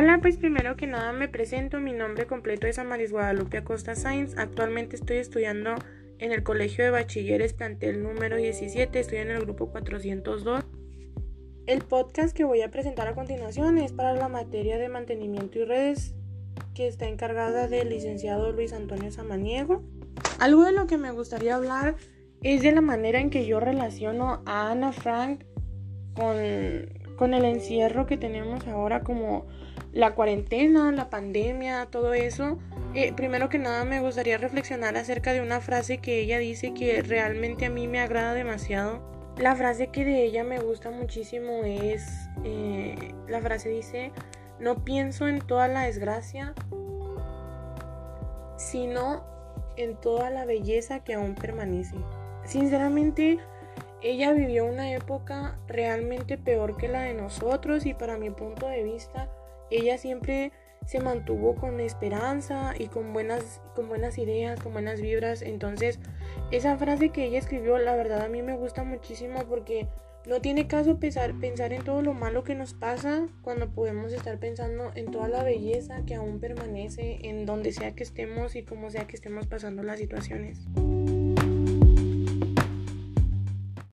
Hola, pues primero que nada me presento, mi nombre completo es Amaris Guadalupe Acosta Sainz, actualmente estoy estudiando en el Colegio de Bachilleres plantel número 17, estoy en el grupo 402. El podcast que voy a presentar a continuación es para la materia de mantenimiento y redes que está encargada del licenciado Luis Antonio Samaniego. Algo de lo que me gustaría hablar es de la manera en que yo relaciono a Ana Frank con, con el encierro que tenemos ahora como la cuarentena, la pandemia, todo eso. Eh, primero que nada me gustaría reflexionar acerca de una frase que ella dice que realmente a mí me agrada demasiado. La frase que de ella me gusta muchísimo es, eh, la frase dice, no pienso en toda la desgracia, sino en toda la belleza que aún permanece. Sinceramente, ella vivió una época realmente peor que la de nosotros y para mi punto de vista, ella siempre se mantuvo con esperanza y con buenas, con buenas ideas, con buenas vibras. Entonces, esa frase que ella escribió, la verdad a mí me gusta muchísimo porque no tiene caso pensar, pensar en todo lo malo que nos pasa cuando podemos estar pensando en toda la belleza que aún permanece en donde sea que estemos y como sea que estemos pasando las situaciones.